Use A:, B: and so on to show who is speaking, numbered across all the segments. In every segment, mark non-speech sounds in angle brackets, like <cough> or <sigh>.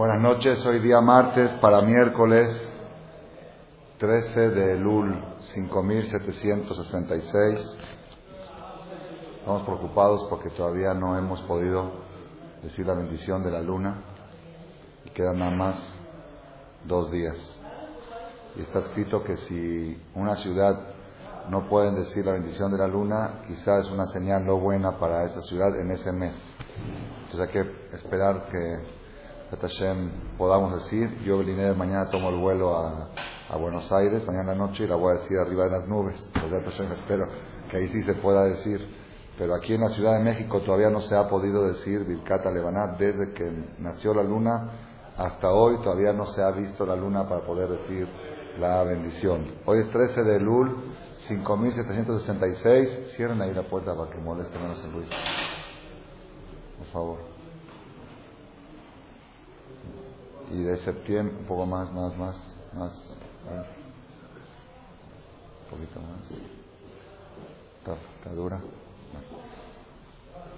A: Buenas noches, hoy día martes para miércoles 13 de Elul 5766. Estamos preocupados porque todavía no hemos podido decir la bendición de la luna y quedan nada más dos días. Y está escrito que si una ciudad no pueden decir la bendición de la luna, quizás es una señal no buena para esa ciudad en ese mes. Entonces hay que esperar que podamos decir. Yo, de mañana tomo el vuelo a, Buenos Aires, mañana noche, y la voy a decir arriba de las nubes. espero que ahí sí se pueda decir. Pero aquí en la Ciudad de México todavía no se ha podido decir Vilcata Lebanat desde que nació la luna hasta hoy. Todavía no se ha visto la luna para poder decir la bendición. Hoy es 13 de Lul, 5766. Cierren ahí la puerta para que moleste menos el ruido. Por favor. Y de septiembre, un poco más, más, más, más, un poquito más. Está, dura.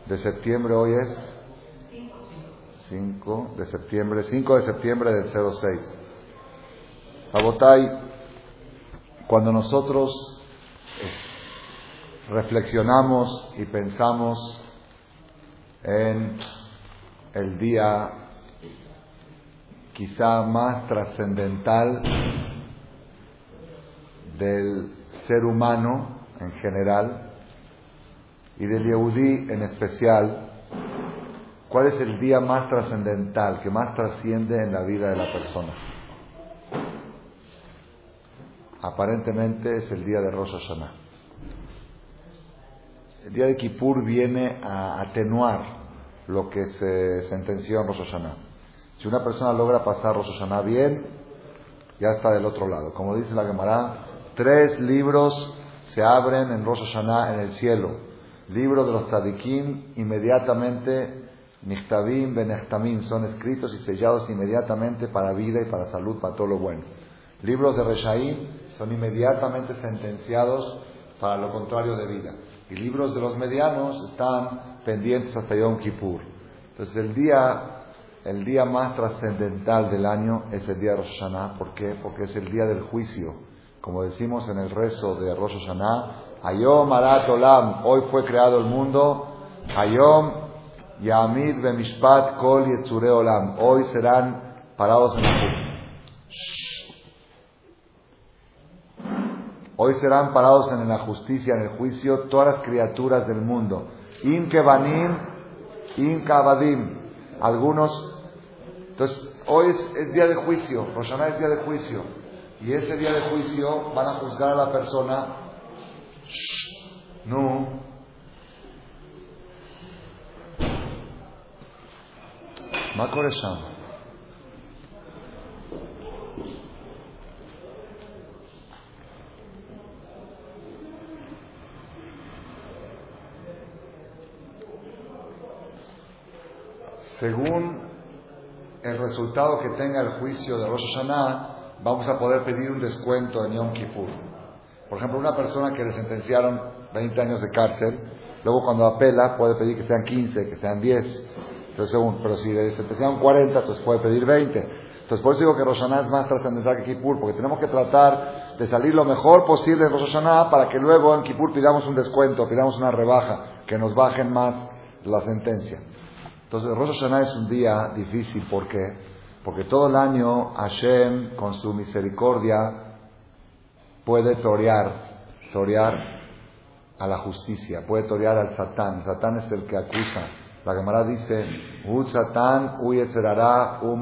A: De septiembre hoy es 5 de septiembre, 5 de septiembre del 06. Abotay, cuando nosotros eh, reflexionamos y pensamos en el día quizá más trascendental del ser humano en general y del Yehudí en especial, ¿cuál es el día más trascendental, que más trasciende en la vida de la persona? Aparentemente es el día de Rosh Hashanah. El día de Kippur viene a atenuar lo que se sentenció en Rosh Hashanah. Si una persona logra pasar Rosh Hashanah bien, ya está del otro lado. Como dice la Gemara, tres libros se abren en Rosh Hashanah en el cielo. Libro de los tzadikim, inmediatamente, Nichtabim, Benechtamim, son escritos y sellados inmediatamente para vida y para salud, para todo lo bueno. Libros de Reshaim son inmediatamente sentenciados para lo contrario de vida. Y libros de los medianos están pendientes hasta Yom Kippur. Entonces el día el día más trascendental del año es el día de Rosh Hashanah. ¿Por qué? Porque es el día del juicio. Como decimos en el rezo de Rosh Hashanah, Ayom Arat Olam, hoy fue creado el mundo. Ayom Yamid Bemishpat Kol Yetzure Olam, hoy serán parados en la Hoy serán parados en la justicia, en el juicio, todas las criaturas del mundo. In Kebanim, In Algunos hoy es, día de juicio, Roshaná es día de juicio. Y ese día de juicio van a juzgar a la persona. No. Según resultado que tenga el juicio de Rosh Hashanah, vamos a poder pedir un descuento en Yom Kippur. Por ejemplo, una persona que le sentenciaron 20 años de cárcel, luego cuando apela puede pedir que sean 15, que sean 10. Entonces, según, pero si le sentenciaron 40, entonces puede pedir 20. Entonces, por eso digo que Rosh Hashanah es más trascendental que Kippur, porque tenemos que tratar de salir lo mejor posible en Rosh Hashanah para que luego en Kippur pidamos un descuento, pidamos una rebaja, que nos bajen más la sentencia. Entonces, Rosh Hashanah es un día difícil. ¿Por qué? Porque todo el año Hashem, con su misericordia, puede torear, torear a la justicia, puede torear al Satán. Satán es el que acusa. La Gemara dice, U Satán, U Yetzerará, U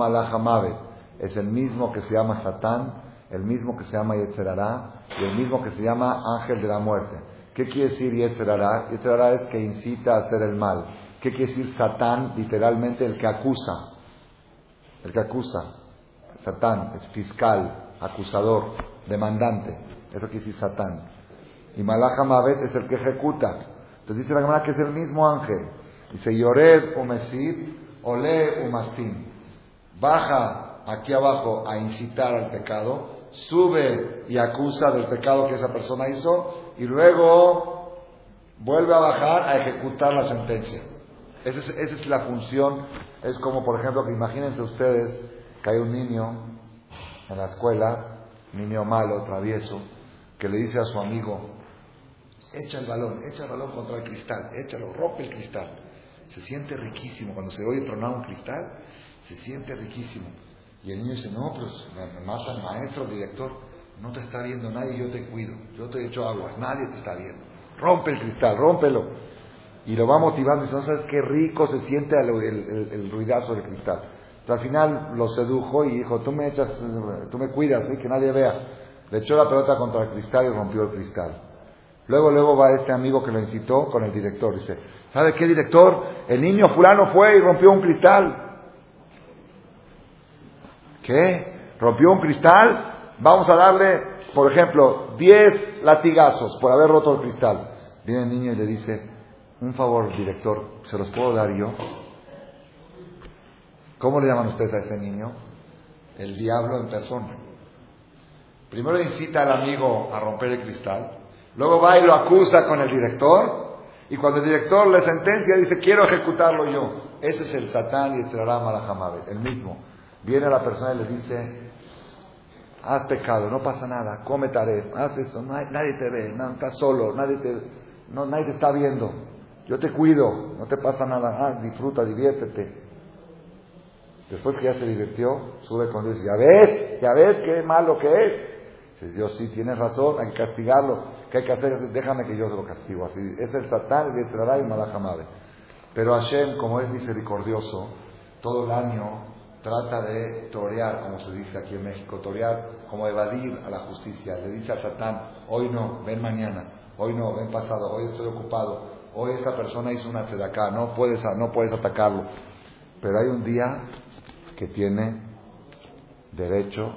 A: Es el mismo que se llama Satán, el mismo que se llama Yetzerará y el mismo que se llama Ángel de la Muerte. ¿Qué quiere decir Yetzerará? Yetzerará es que incita a hacer el mal. ¿Qué quiere decir Satán? Literalmente el que acusa. El que acusa. Satán es fiscal, acusador, demandante. Eso quiere decir Satán. Y Malacha Mavet es el que ejecuta. Entonces dice la Gemara que es el mismo ángel. Dice Yored o Mesid, Ole o Mastin. Baja aquí abajo a incitar al pecado, sube y acusa del pecado que esa persona hizo y luego vuelve a bajar a ejecutar la sentencia. Esa es, la función Es como, por ejemplo, que imagínense ustedes que hay un niño en la escuela, niño malo, travieso, que le dice a su amigo, echa el balón, echa el balón contra el cristal, échalo, rompe el cristal. Se siente riquísimo. Cuando se oye tronar un cristal, se siente riquísimo. Y el niño dice, no, pues me mata el maestro, el director. No te está viendo nadie, yo te cuido. Yo te echo aguas, nadie te está viendo. Rompe el cristal, rómpelo. Y lo va motivando y dice, no sabes qué rico se siente el, ruidazo del cristal. al final lo sedujo y dijo, tú me echas, tú me cuidas, que nadie vea. Le echó la pelota contra el cristal y rompió el cristal. Luego, luego va este amigo que lo incitó con el director. Dice, ¿sabe qué director? El niño fulano fue y rompió un cristal. ¿Qué? ¿Rompió un cristal? Vamos a darle, por ejemplo, 10 latigazos por haber roto el cristal. Viene el niño y le dice, un favor, director, ¿se los puedo dar yo? ¿Cómo le llaman ustedes a ese niño? El diablo en persona. Primero incita al amigo a romper el cristal, luego va y lo acusa con el director, y cuando el director le sentencia dice, quiero ejecutarlo yo. Ese es el Satán y el Malahamabe, el mismo. Viene la persona y le dice, has pecado, no pasa nada, come taré, haz esto, nadie te ve, no, estás solo, nadie te, no, nadie te está viendo, yo te cuido, no te pasa nada, ah, disfruta, diviértete. Después que ya se divirtió, sube con Dios ya ves, ya ves qué malo que es. Dice, Dios sí, tienes razón, hay que castigarlo, ¿qué hay que hacer? Déjame que yo se lo castigo. Así, es el Satán, el Yetrará y Malajamade. Pero Hashem, como es misericordioso, todo el año trata de torear, como se dice aquí en México, torear, como evadir a la justicia. Le dice a Satán, hoy no, ven mañana, hoy no, ven pasado, hoy estoy ocupado, hoy esta persona hizo una acá, no puedes, no puedes atacarlo. Pero hay un día que tiene derecho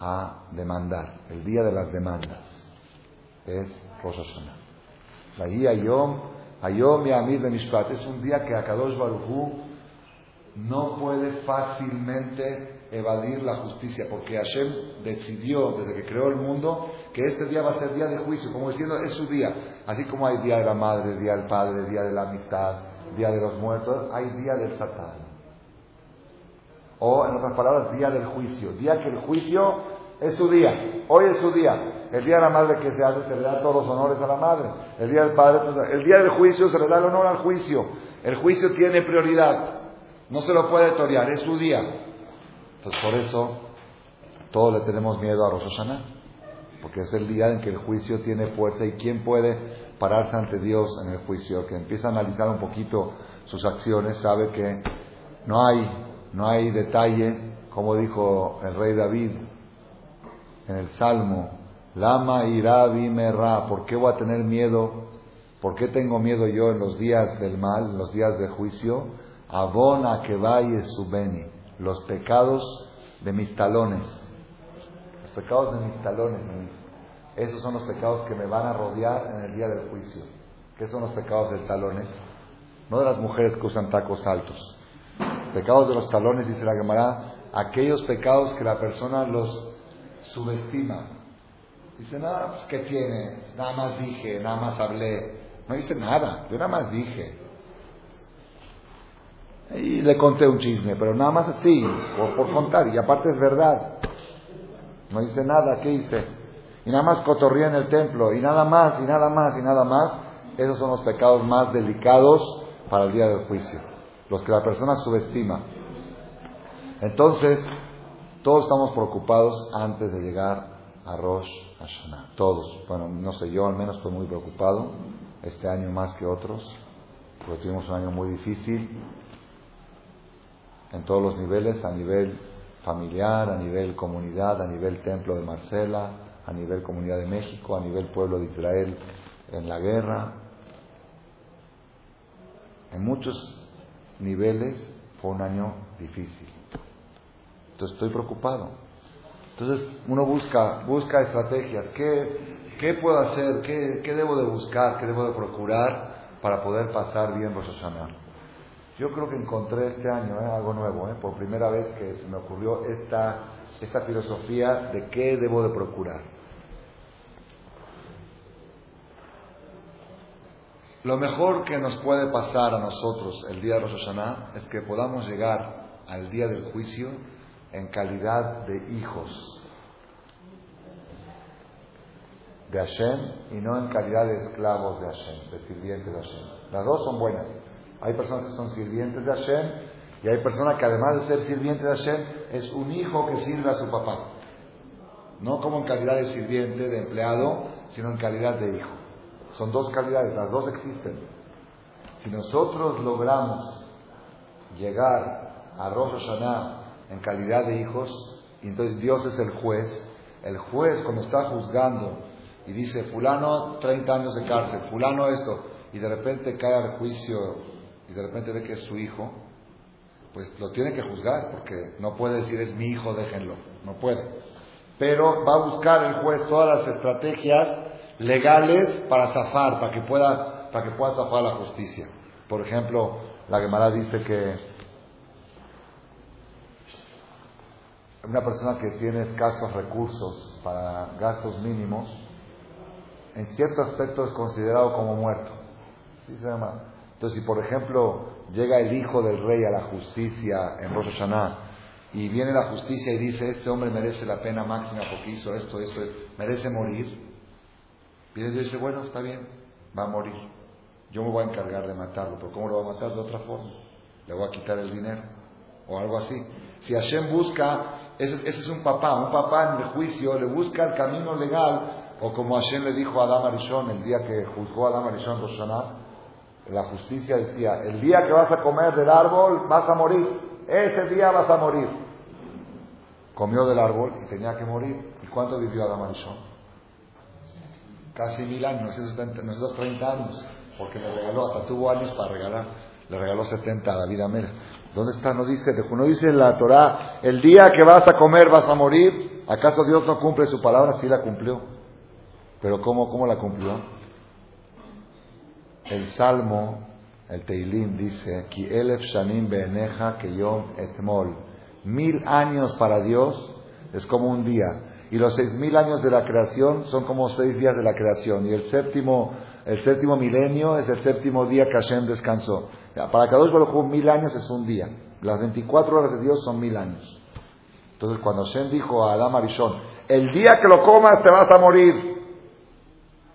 A: a demandar, el día de las demandas, es Rosh Hashanah. La guía Yom, Ayom y Amir Benishpat, es un día que Akadosh Baruj no puede fácilmente evadir la justicia, porque Hashem decidió desde que creó el mundo que este día va a ser día de juicio, como diciendo es su día, así como hay día de la madre, día del padre, día de la amistad, día de los muertos, hay día del Satán. O en otras palabras, día del juicio, día que el juicio es su día, hoy es su día. El día de la madre que se hace, se le da todos los honores a la madre. El día del padre, el día del juicio se le da el honor al juicio. El juicio tiene prioridad. No se lo puede torear, es su día. Entonces por eso todos le tenemos miedo a Rosh porque es el día en que el juicio tiene fuerza y quién puede pararse ante Dios en el juicio, que empieza a analizar un poquito sus acciones, sabe que no hay, no hay detalle, como dijo el rey David en el Salmo, Lama ira merra, ¿por qué voy a tener miedo? ¿Por qué tengo miedo yo en los días del mal, en los días de juicio? Abona que vaya beni, los pecados de mis talones. Los pecados de mis talones, esos son los pecados que me van a rodear en el día del juicio. ¿Qué son los pecados de talones? No de las mujeres que usan tacos altos. Pecados de los talones, dice la Gemara, aquellos pecados que la persona los subestima. Dice, nada, pues ¿qué tiene? Nada más dije, nada más hablé. No dice nada, yo nada más dije. Y le conté un chisme, pero nada más así, por, por contar, y aparte es verdad. No hice nada, ¿qué hice? Y nada más cotorría en el templo, y nada más, y nada más, y nada más. Esos son los pecados más delicados para el día del juicio, los que la persona subestima. Entonces, todos estamos preocupados antes de llegar a Rosh Hashanah. Todos. Bueno, no sé, yo al menos estoy muy preocupado, este año más que otros, porque tuvimos un año muy difícil en todos los niveles, a nivel familiar, a nivel comunidad, a nivel templo de Marcela, a nivel comunidad de México, a nivel pueblo de Israel en la guerra. En muchos niveles fue un año difícil. Entonces estoy preocupado. Entonces uno busca, busca estrategias. ¿Qué, puedo hacer? ¿Qué, ¿Qué, debo de buscar? ¿Qué debo de procurar para poder pasar bien Rosh Hashanah? Yo creo que encontré este año ¿eh? algo nuevo, ¿eh? por primera vez que se me ocurrió esta, esta filosofía de qué debo de procurar. Lo mejor que nos puede pasar a nosotros el día de Rosh Hashanah es que podamos llegar al día del juicio en calidad de hijos de Hashem y no en calidad de esclavos de Hashem, de sirvientes de Hashem. Las dos son buenas. Hay personas que son sirvientes de Hashem y hay personas que además de ser sirvientes de Hashem es un hijo que sirve a su papá. No como en calidad de sirviente, de empleado, sino en calidad de hijo. Son dos calidades, las dos existen. Si nosotros logramos llegar a Rosh Hashanah en calidad de hijos, y entonces Dios es el juez, el juez cuando está juzgando y dice, fulano 30 años de cárcel, fulano esto, y de repente cae al juicio y de repente ve que es su hijo, pues lo tiene que juzgar, porque no puede decir es mi hijo, déjenlo, no puede. Pero va a buscar el juez todas las estrategias legales para zafar, para que pueda, para que pueda zafar la justicia. Por ejemplo, la Gemara dice que una persona que tiene escasos recursos para gastos mínimos, en cierto aspecto es considerado como muerto. ¿Sí se llama? Entonces, si por ejemplo llega el hijo del rey a la justicia en Rosh Hashanah y viene la justicia y dice, este hombre merece la pena máxima porque hizo esto, esto, merece morir, Viene y dice, bueno, está bien, va a morir. Yo me voy a encargar de matarlo, pero ¿cómo lo va a matar de otra forma? Le voy a quitar el dinero o algo así. Si Hashem busca, ese, es un papá, un papá en el juicio le busca el camino legal, o como Hashem le dijo a Adam Arishon el día que juzgó a Adam Arishon Roshaná, la justicia decía, el día que vas a comer del árbol vas a morir, ese día vas a morir. Comió del árbol y tenía que morir. ¿Y cuánto vivió Adam Arishon? casi mil años, nosotros 30 años, porque le regaló, hasta tuvo años para regalar, le regaló 70 a David Amera. ¿Dónde está? No dice, no dice en la Torah, el día que vas a comer vas a morir, ¿acaso Dios no cumple su palabra? Sí la cumplió. Pero ¿cómo, cómo la cumplió? El Salmo, el Teilín dice, Ki elef shanim que etmol. Mil años para Dios es como un día. Y los seis mil años de la creación son como seis días de la creación. Y el séptimo, el séptimo milenio es el séptimo día que Hashem descansó. Para cada uno mil años es un día. Las 24 horas de Dios son mil años. Entonces cuando Hashem dijo a Adam Arishon, el día que lo comas te vas a morir.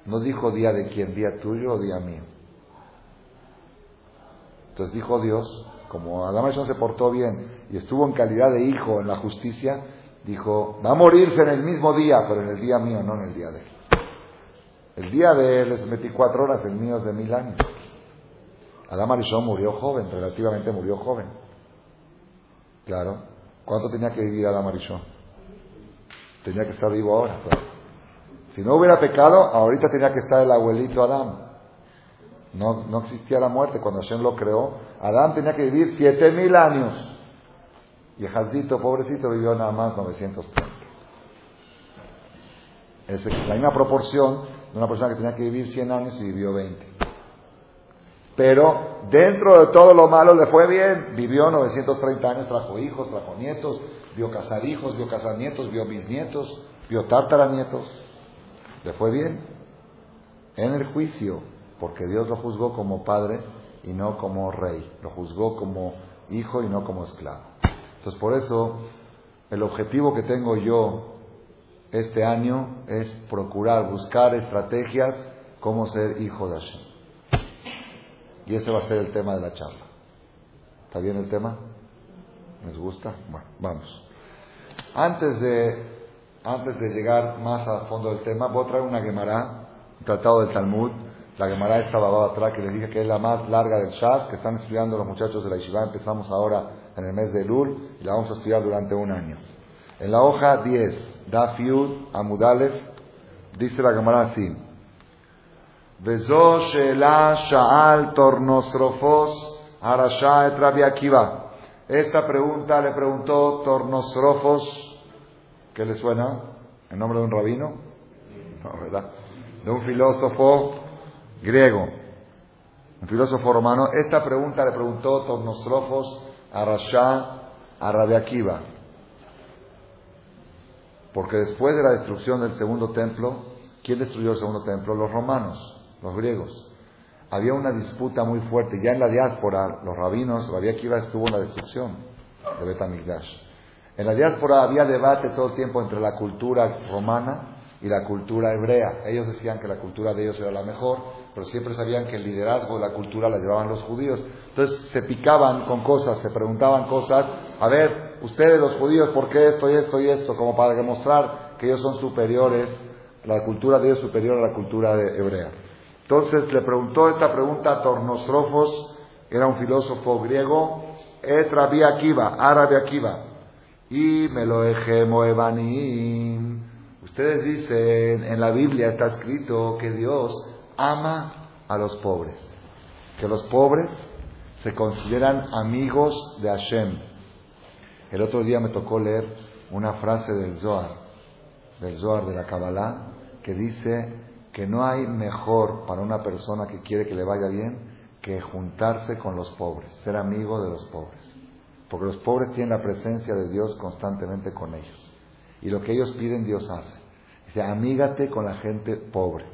A: No dijo día de quién, día tuyo o día mío. Entonces dijo Dios, como Adam Arishon se portó bien y estuvo en calidad de hijo en la justicia, dijo, va a morirse en el mismo día, pero en el día mío, no en el día de él. El día de él es 24 horas, el mío es de mil años. Adam Arishon murió joven, relativamente murió joven. Claro. ¿Cuánto tenía que vivir Adam Arishon? Tenía que estar vivo ahora. Si no hubiera pecado, ahorita tenía que estar el abuelito Adam. No, no existía la muerte cuando Hashem lo creó. Adán tenía que vivir siete mil años. Y Jazdito, pobrecito, vivió nada más 930. Es la misma proporción de una persona que tenía que vivir 100 años y vivió 20. Pero dentro de todo lo malo le fue bien. Vivió 930 años, trajo hijos, trajo nietos, vio casar hijos, vio casar nietos, vio bisnietos, vio tartaranietos. Le fue bien. En el juicio, porque Dios lo juzgó como padre y no como rey. Lo juzgó como hijo y no como esclavo. Entonces, por eso, el objetivo que tengo yo este año es procurar, buscar estrategias cómo ser hijo de Hashem. Y ese va a ser el tema de la charla. ¿Está bien el tema? ¿Les gusta? Bueno, vamos. Antes de, antes de llegar más a fondo del tema, voy a traer una Gemara, un tratado del Talmud. La Gemara estaba atrás, que les dije que es la más larga del Shas, que están estudiando los muchachos de la Yeshiva. Empezamos ahora en el mes de Lul y la vamos a estudiar durante un año. En la hoja 10, Daf Yud Amudalef, dice la Gemara así. Sheela Sha'al Tornosrofos Arasha et Rabbi Akiva. Esta pregunta le preguntó Tornosrofos, ¿qué le suena? ¿El nombre de un rabino? No, ¿verdad? De un filósofo griego, un filósofo romano. Esta pregunta le preguntó Tornosrofos a Rasha, a Akiva. Porque después de la destrucción del segundo templo, ¿quién destruyó el segundo templo? Los romanos, los griegos. había una disputa muy fuerte. Ya en la diáspora, los rabinos, Rabbi Akiva estuvo en la destrucción de Betamigdash. En la diáspora había debate todo el tiempo entre la cultura romana y la cultura hebrea. Ellos decían que la cultura de ellos era la mejor, pero siempre sabían que el liderazgo de la cultura la llevaban los judíos. Entonces se picaban con cosas, se preguntaban cosas. A ver, ustedes los judíos, ¿por qué esto y esto y esto? Como para demostrar que ellos son superiores, la cultura de ellos es superior a la cultura de hebrea. Entonces le preguntó esta pregunta a Tornostrofos, era un filósofo griego, et Rabbi Akiva, árabe Akiva, y me lo dejé Moebanim. Ustedes dicen, en la Biblia está escrito que Dios ama a los pobres, que los pobres se consideran amigos de Hashem. El otro día me tocó leer una frase del Zohar, del Zohar de la Kabbalah, que dice que no hay mejor para una persona que quiere que le vaya bien que juntarse con los pobres, ser amigo de los pobres. Porque los pobres tienen la presencia de Dios constantemente con ellos. Y lo que ellos piden, Dios hace. Dice, amígate con la gente pobre.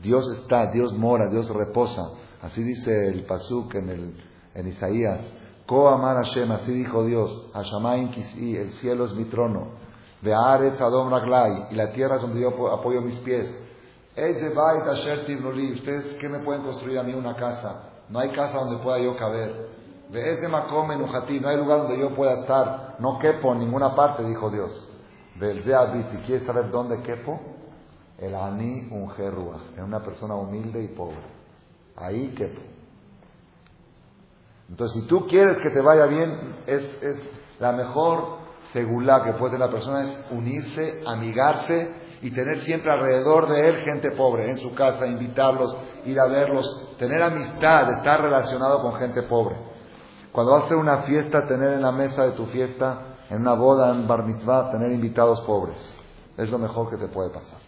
A: Dios está, Dios mora, Dios reposa. Así dice el Pasuk en, el, en Isaías. Ko amar Hashem, así dijo Dios. El cielo es mi trono. Be'aretz adom raglai, y la tierra es donde yo apoyo mis pies. Eze bait Ustedes, ¿qué me pueden construir a mí una casa? No hay casa donde pueda yo caber. De ese makom no hay lugar donde yo pueda estar. No quepo en ninguna parte, dijo Dios. Si quieres saber dónde quepo, el ani un en una persona humilde y pobre. Ahí quepo. Entonces, si tú quieres que te vaya bien, es, es la mejor segula que puede tener la persona es unirse, amigarse y tener siempre alrededor de él gente pobre en su casa, invitarlos, ir a verlos, tener amistad, estar relacionado con gente pobre. Cuando vas a hacer una fiesta, tener en la mesa de tu fiesta, en una boda, en bar mitzvah, tener invitados pobres. Es lo mejor que te puede pasar.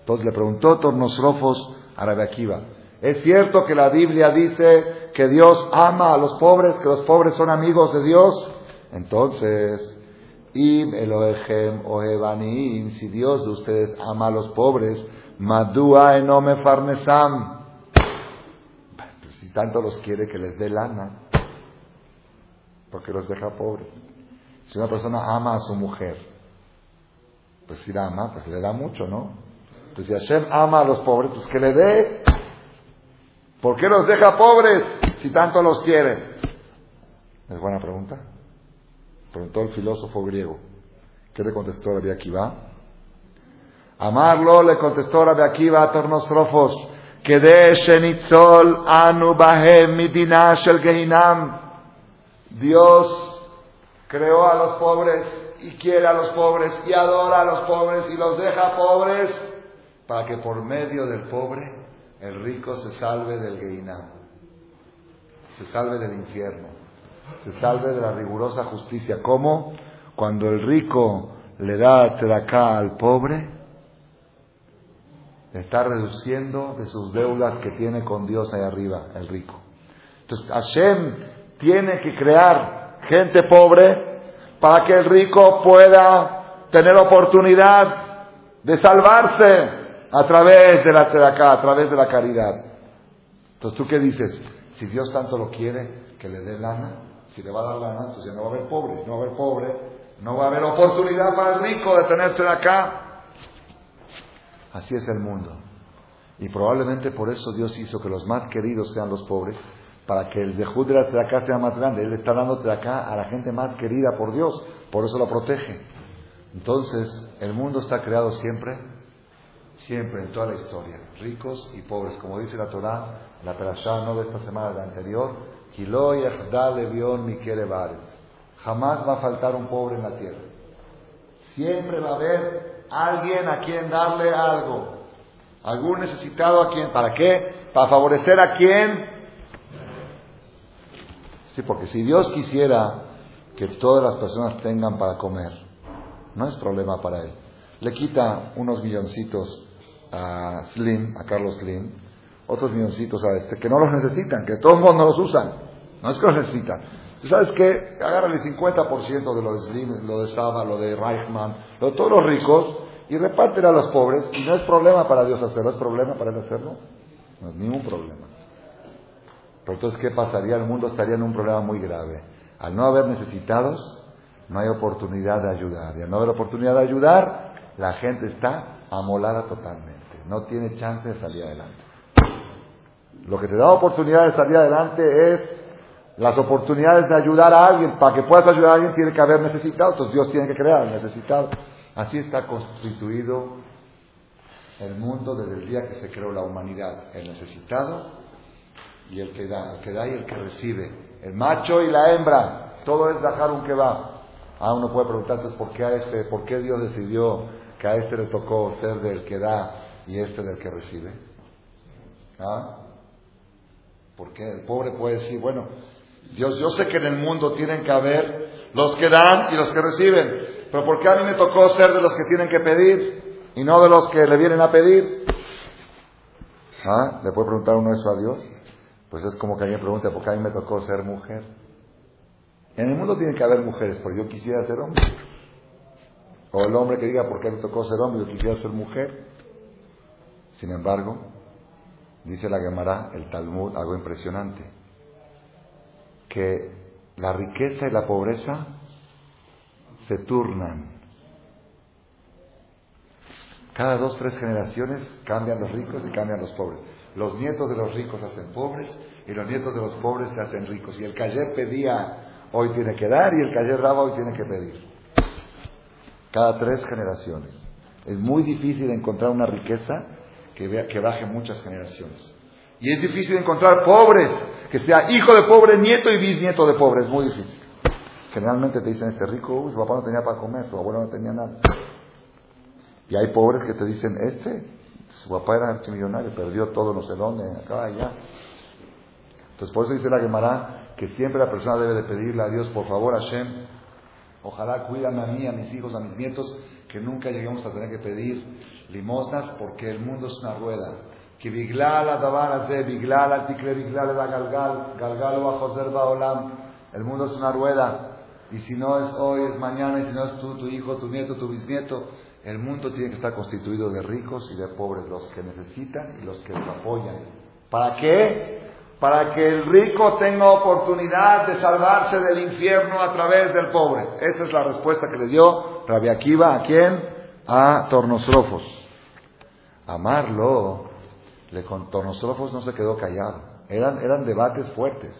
A: Entonces le preguntó Tornosrofos a Rabbi Akiva, ¿es cierto que la Biblia dice que Dios ama a los pobres, que los pobres son amigos de Dios? Entonces, Im Elohechem Ohebanim, si Dios de ustedes ama a los pobres, Madua enome farnesam. Si tanto los quiere que les dé lana, porque los deja pobres. Si una persona ama a su mujer, pues si la ama, pues le da mucho, ¿no? Entonces si Hashem ama a los pobres, pues que le dé. ¿Por qué los deja pobres si tanto los quiere? Es buena pregunta. Preguntó el filósofo griego. ¿Qué le contestó Rabbi Akiva? Amarlo le contestó Rabbi Akiva a Tornostrofos. de shenitzol anu bahem midina shel gehinam. Dios creó a los pobres y quiere a los pobres y adora a los pobres y los deja pobres para que por medio del pobre el rico se salve del Gehinam, se salve del infierno se salve de la rigurosa justicia. ¿Cómo? Cuando el rico le da acá al pobre, está reduciendo de sus deudas que tiene con Dios ahí arriba, el rico. Entonces, Hashem tiene que crear gente pobre para que el rico pueda tener oportunidad de salvarse a través de la a través de la caridad. Entonces, ¿tú qué dices? Si Dios tanto lo quiere, que le dé lana, si le va a dar lana, entonces ya no va a haber pobre. No va a haber pobre, no va a haber oportunidad para el rico de tenerse acá. Así es el mundo. Y probablemente por eso Dios hizo que los más queridos sean los pobres, para que el dejud de la acá sea más grande. Él está dando acá a la gente más querida por Dios, por eso lo protege. Entonces, el mundo está creado siempre, siempre en toda la historia, ricos y pobres. Como dice la Torah, la perashá no de esta semana, de la anterior, Jamás va a faltar un pobre en la tierra. Siempre va a haber alguien a quien darle algo. Algún necesitado a quien. ¿Para qué? Para favorecer a quien. Sí, porque si Dios quisiera que todas las personas tengan para comer, no es problema para Él. Le quita unos milloncitos a Slim, a Carlos Slim, otros milloncitos a este, que no los necesitan, que todos no los usan. No es que los necesitan. ¿Tú sabes qué? Agarran el 50% de lo de Slim, lo de Saba, lo de Reichman, lo de todos los ricos, y reparten a los pobres, y no es problema para Dios hacerlo, es problema para Él hacerlo. No es ningún problema. Pero entonces, ¿qué pasaría? El mundo estaría en un problema muy grave. Al no haber necesitados, no hay oportunidad de ayudar. Y al no haber oportunidad de ayudar, la gente está amolada totalmente. No tiene chance de salir adelante. Lo que te da oportunidad de salir adelante es las oportunidades de ayudar a alguien. Para que puedas ayudar a alguien tiene que haber necesitado. Entonces Dios tiene que crear necesitado. Así está constituido el mundo desde el día que se creó la humanidad. El necesitado y el que da, el que da y el que recibe. El macho y la hembra. Todo es dejar un que va. Ah, uno puede preguntarse ¿por qué, a este, ¿por qué Dios decidió que a este le tocó ser del que da y este del que recibe? ¿Ah? Porque el pobre puede decir, bueno, Dios, yo sé que en el mundo tienen que haber los que dan y los que reciben, pero ¿por qué a mí me tocó ser de los que tienen que pedir y no de los que le vienen a pedir? ¿Ah? ¿Le puede preguntar uno eso a Dios? Pues es como que alguien pregunta, ¿por qué a mí me tocó ser mujer? En el mundo tiene que haber mujeres, pero yo quisiera ser hombre. O el hombre que diga, ¿por qué me tocó ser hombre? Yo quisiera ser mujer. Sin embargo, dice la Gemara, el Talmud, algo impresionante, que la riqueza y la pobreza se turnan. Cada dos, tres generaciones cambian los ricos y cambian los pobres. Los nietos de los ricos se hacen pobres y los nietos de los pobres se hacen ricos. Y el Cayer pedía, hoy tiene que dar, y el Cayer Raba hoy tiene que pedir. Cada tres generaciones. Es muy difícil encontrar una riqueza que, que baje muchas generaciones. Y es difícil encontrar pobres, que sea hijo de pobre, nieto y bisnieto de pobre. Es muy difícil. Generalmente te dicen, este rico, su papá no tenía para comer, su abuelo no tenía nada. Y hay pobres que te dicen, este, su papá era archimillonario, perdió todo, no sé dónde, acá, allá. Entonces, por eso dice la Gemara que siempre la persona debe de pedirle a Dios, por favor, Hashem, ojalá cuídame a mí, a mis hijos, a mis nietos, que nunca lleguemos a tener que pedir limosnas, porque el mundo es una rueda. Que biglal adabar biglal tikle biglal galgal, galgal olam. El mundo es una rueda. Y si no es hoy, es mañana, y si no es tú, tu hijo, tu nieto, tu bisnieto, el mundo tiene que estar constituido de ricos y de pobres, los que necesitan y los que los apoyan. ¿Para qué? Para que el rico tenga oportunidad de salvarse del infierno a través del pobre. Esa es la respuesta que le dio Rabbi Akiva a quién? A Tornostrofos. Amarlo, le con Tornostrofos no se quedó callado. Eran, eran debates fuertes.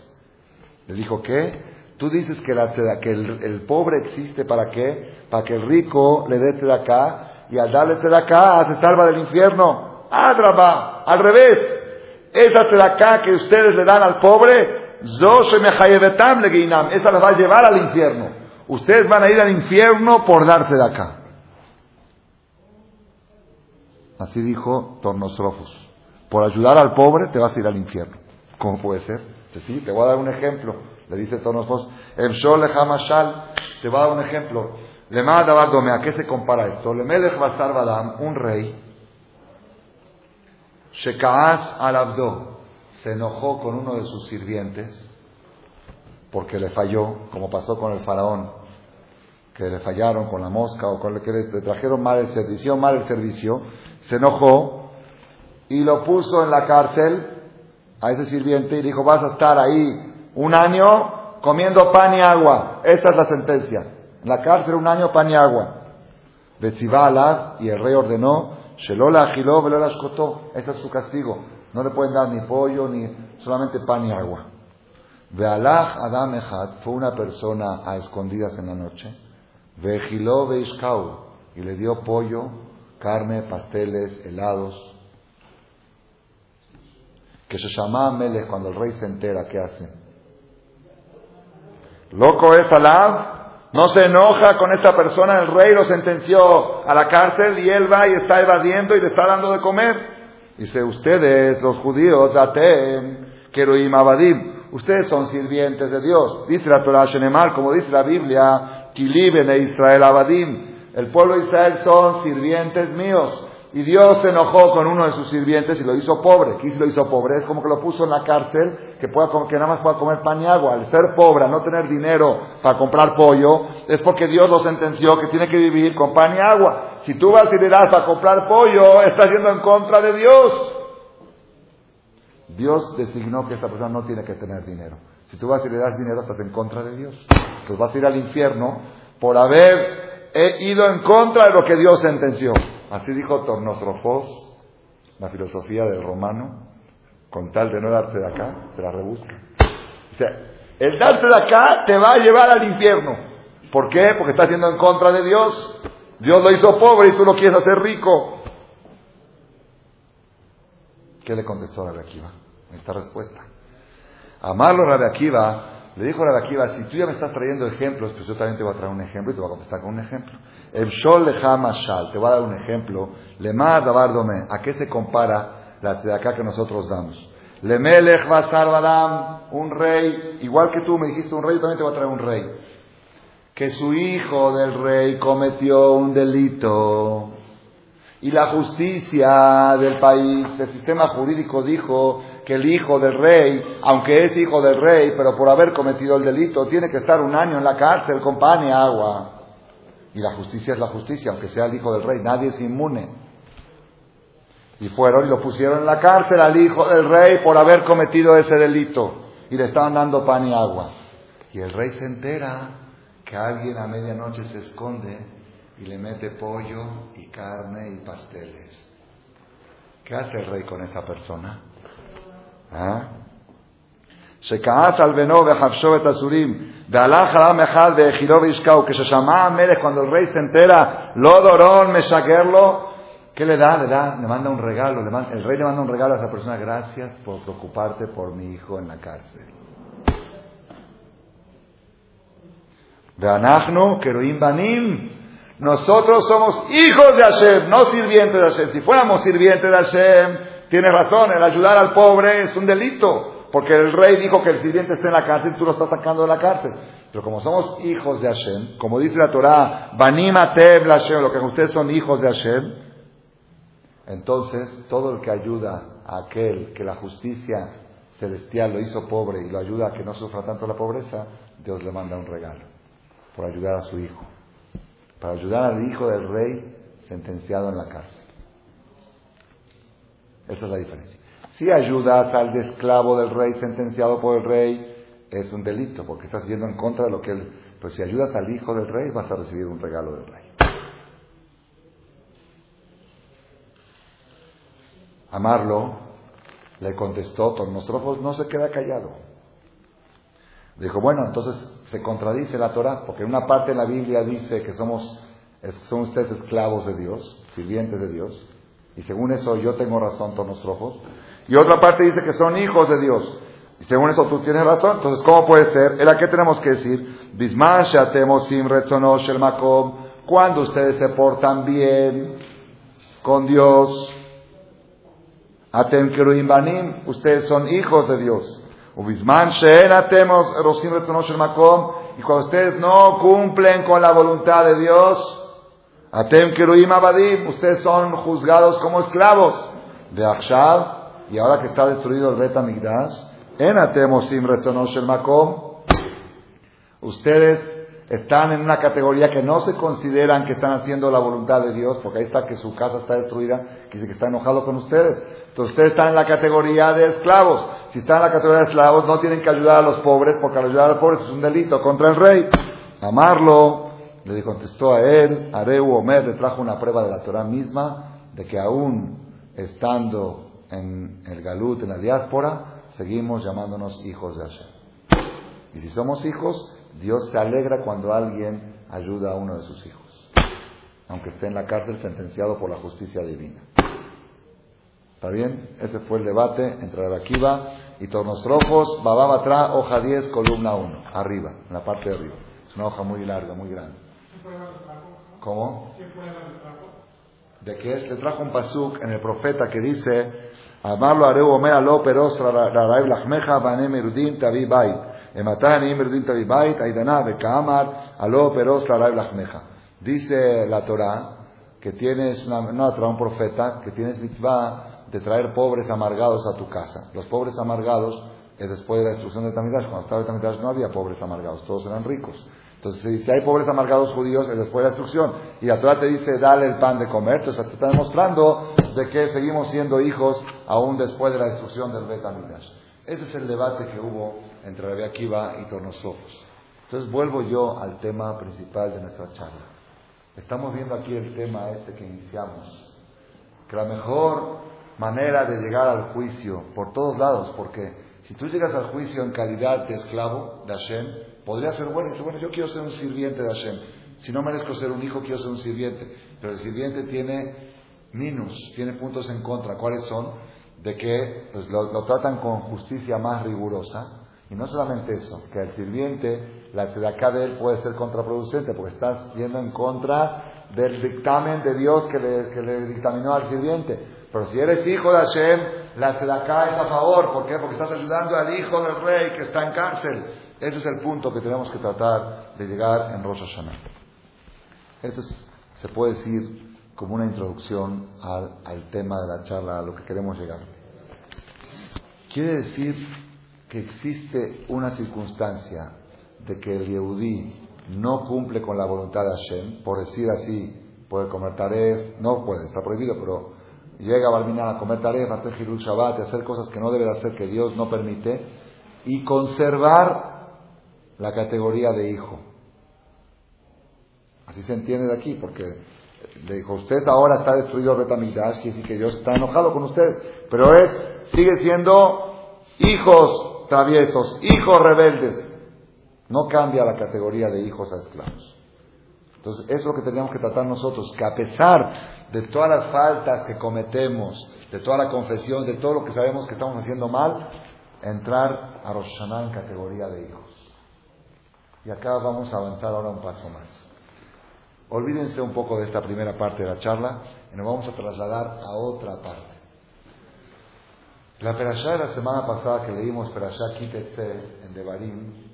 A: Le dijo, ¿qué? Tú dices que, el, pobre existe para qué? Para que el rico le dé acá y al darle acá se salva del infierno. Adraba, al revés. Esa acá que ustedes le dan al pobre, esa la va a llevar al infierno. Ustedes van a ir al infierno por darse de acá. Así dijo Tornostrofos. Por ayudar al pobre te vas a ir al infierno. ¿Cómo puede ser? Sí, te voy a dar un ejemplo. Le dice Tornospos, Hamashal, te va a dar un ejemplo. Le ¿a qué se compara esto? Le Melech Basar Badam, un rey, Shekaas al Abdo, se enojó con uno de sus sirvientes porque le falló, como pasó con el faraón, que le fallaron con la mosca o con el que le trajeron mal el servicio, mal el servicio, se enojó y lo puso en la cárcel a ese sirviente y dijo, vas a estar ahí un año comiendo pan y agua. Esta es la sentencia. En la cárcel un año pan y agua. Y el rey ordenó, Shelola agiló, Velola escotó. Ese es su castigo. No le pueden dar ni pollo, ni solamente pan y agua. Bealach Adam fue una persona a escondidas en la noche. Vejiló Veishkau y le dio pollo, carne, pasteles, helados. Que se llama Melech cuando el rey se entera, ¿qué hace? Loco es Alab, no se enoja con esta persona, el rey lo sentenció a la cárcel y él va y está evadiendo y le está dando de comer. Dice, ustedes, los judíos, Atem, Keroim Abadim, ustedes son sirvientes de Dios. Dice la Torah Shenemar, como dice la Biblia, Kiliben e Israel Abadim, el pueblo de Israel son sirvientes míos. Y Dios se enojó con uno de sus sirvientes y lo hizo pobre. ¿Qué lo hizo pobre? Es como que lo puso en la cárcel, que, pueda, que nada más pueda comer pan y agua. Al ser pobre, al no tener dinero para comprar pollo, es porque Dios lo sentenció que tiene que vivir con pan y agua. Si tú vas y le das para comprar pollo, <laughs> estás yendo en contra de Dios. Dios designó que esta persona no tiene que tener dinero. Si tú vas y le das dinero, estás en contra de Dios. Entonces vas a ir al infierno por haber ido en contra de lo que Dios sentenció. Así dijo Tornostrofos, la filosofía del romano, con tal de no darte de acá, te la rebusca. O sea, el darte de acá te va a llevar al infierno. ¿Por qué? Porque estás yendo en contra de Dios. Dios lo hizo pobre y tú lo quieres hacer rico. ¿Qué le contestó a Akiva? Esta respuesta. Amarlo Rabbi Akiva, le dijo a Akiva, si tú ya me estás trayendo ejemplos, pues yo también te voy a traer un ejemplo y te voy a contestar con un ejemplo. El Shol le Shal, te voy a dar un ejemplo. Le Dome, ¿a qué se compara la acá que nosotros damos? Le Melech Basar un rey, igual que tú me dijiste un rey, yo también te voy a traer un rey. Que su hijo del rey cometió un delito. Y la justicia del país, el sistema jurídico dijo que el hijo del rey, aunque es hijo del rey, pero por haber cometido el delito, tiene que estar un año en la cárcel con pan y agua. Y la justicia es la justicia, aunque sea el hijo del rey, nadie es inmune. Y fueron y lo pusieron en la cárcel al hijo del rey por haber cometido ese delito. Y le estaban dando pan y agua. Y el rey se entera que alguien a medianoche se esconde y le mete pollo y carne y pasteles. ¿Qué hace el rey con esa persona? ¿Ah? Se al que se llama cuando el rey se entera, dorón, me saquerlo, ¿qué le da? Le da, le manda un regalo, el rey le manda un regalo a esa persona, gracias por preocuparte por mi hijo en la cárcel. Banim, nosotros somos hijos de Hashem, no sirvientes de Hashem. Si fuéramos sirvientes de Hashem, tiene razón, el ayudar al pobre es un delito. Porque el rey dijo que el sirviente está en la cárcel y tú lo estás sacando de la cárcel. Pero como somos hijos de Hashem, como dice la Torah, Banima Hashem, lo que ustedes son hijos de Hashem, entonces todo el que ayuda a aquel que la justicia celestial lo hizo pobre y lo ayuda a que no sufra tanto la pobreza, Dios le manda un regalo por ayudar a su hijo para ayudar al hijo del rey sentenciado en la cárcel. Esa es la diferencia. Si ayudas al esclavo del rey sentenciado por el rey, es un delito, porque estás yendo en contra de lo que él... Pero si ayudas al hijo del rey, vas a recibir un regalo del rey. Amarlo, le contestó Tornostrofos, no se queda callado. Dijo, bueno, entonces se contradice la Torah, porque en una parte de la Biblia dice que somos, son ustedes esclavos de Dios, sirvientes de Dios, y según eso yo tengo razón, todos ojos, y otra parte dice que son hijos de Dios, y según eso tú tienes razón, entonces ¿cómo puede ser? ¿En la que tenemos que decir? cuando ustedes se portan bien con Dios, Atem Banim, ustedes son hijos de Dios. Y cuando ustedes no cumplen con la voluntad de Dios, Atem Abadim, ustedes son juzgados como esclavos. De Akshav, y ahora que está destruido el Beta Migdash, en Atem Osim Makom, ustedes están en una categoría que no se consideran que están haciendo la voluntad de Dios, porque ahí está que su casa está destruida, que dice que está enojado con ustedes. Entonces ustedes están en la categoría de esclavos. Si están en la categoría de esclavos, no tienen que ayudar a los pobres, porque ayudar a los pobres es un delito contra el rey. Amarlo, le contestó a él, Areu Omer le trajo una prueba de la Torah misma, de que aún estando en el Galut, en la diáspora, seguimos llamándonos hijos de Hashem. Y si somos hijos, Dios se alegra cuando alguien ayuda a uno de sus hijos, aunque esté en la cárcel sentenciado por la justicia divina. ¿Está bien? Ese fue el debate entre Rakiva y Tornostrofos, Bababatra, hoja 10, columna 1, arriba, en la parte de arriba. Es una hoja muy larga, muy grande. ¿Cómo? ¿De qué es? Le trajo un pasuk en el profeta que dice, Amarlo haré omer alo peros raraib lachmeja banem erudim tavi bait. Ematan im erudim tavi bait, aidana bekamar alo peros raraib lachmeja. Dice la Torah que tienes una, no, un profeta, que tienes mitzvah de traer pobres amargados a tu casa. Los pobres amargados, es después de la destrucción de Tamidash, cuando estaba el Tamidash no había pobres amargados, todos eran ricos. Entonces, si hay pobres amargados judíos, es después de la destrucción. Y la Torah te dice, dale el pan de comer. Entonces, te está demostrando de que seguimos siendo hijos aún después de la destrucción del Bet Ese es el debate que hubo entre Rabbi Akiva y Tornosofos. Entonces, vuelvo yo al tema principal de nuestra charla. Estamos viendo aquí el tema este que iniciamos. Que la mejor manera de llegar al juicio, por todos lados, porque si tú llegas al juicio en calidad de esclavo de Hashem, podría ser bueno y dice, bueno, yo quiero ser un sirviente de Hashem. Si no merezco ser un hijo, quiero ser un sirviente. Pero el sirviente tiene minus, tiene puntos en contra. ¿Cuáles son? De que pues, lo, lo, tratan con justicia más rigurosa. Y no solamente eso, que el sirviente, la acá de él puede ser contraproducente, porque estás yendo en contra del dictamen de Dios que le, que le dictaminó al sirviente. Pero si eres hijo de Hashem, la acá es a favor. ¿Por qué? Porque estás ayudando al hijo del rey que está en cárcel. Ese es el punto que tenemos que tratar de llegar en Rosh Hashanah. Esto se puede decir como una introducción al, al, tema de la charla, a lo que queremos llegar. Quiere decir que existe una circunstancia de que el Yehudí no cumple con la voluntad de Hashem, por decir así, puede comer taref, no puede, está prohibido, pero llega a Balmina a comer taref, a hacer Hirul Shabbat, a hacer cosas que no debe hacer, que Dios no permite, y conservar la categoría de hijo. Así se entiende de aquí, porque le dijo, usted ahora está destruido Betamigdash, quiere decir que Dios está enojado con usted, pero es, sigue siendo hijos traviesos, hijos rebeldes. No cambia la categoría de hijos a esclavos. Entonces, eso es lo que tenemos que tratar nosotros, que a pesar de todas las faltas que cometemos, de toda la confesión, de todo lo que sabemos que estamos haciendo mal, entrar a Rosh en categoría de hijos. Y acá vamos a avanzar ahora un paso más. Olvídense un poco de esta primera parte de la charla y nos vamos a trasladar a otra parte. La perashá de la semana pasada que leímos, perashá Kitetse en Devarim,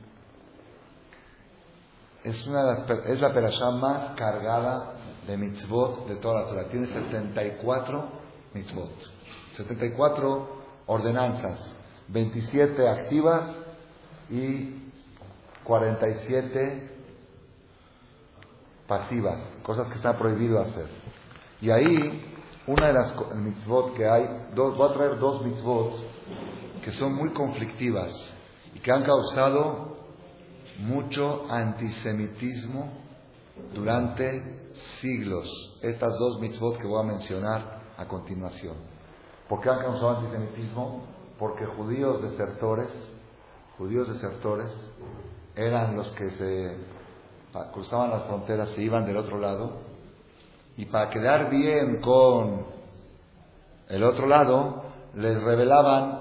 A: es, una es la perashá más cargada de mitzvot de toda la Torah. Tiene 74 mitzvot, 74 ordenanzas, 27 activas y 47 pasivas, cosas que está prohibido hacer. Y ahí, una de las mitzvot que hay, dos, voy a traer dos mitzvot que son muy conflictivas y que han causado mucho antisemitismo durante siglos. Estas dos mitzvot que voy a mencionar a continuación. ¿Por qué han causado antisemitismo? Porque judíos desertores, judíos desertores, eran los que se cruzaban las fronteras, se iban del otro lado, y para quedar bien con el otro lado, les revelaban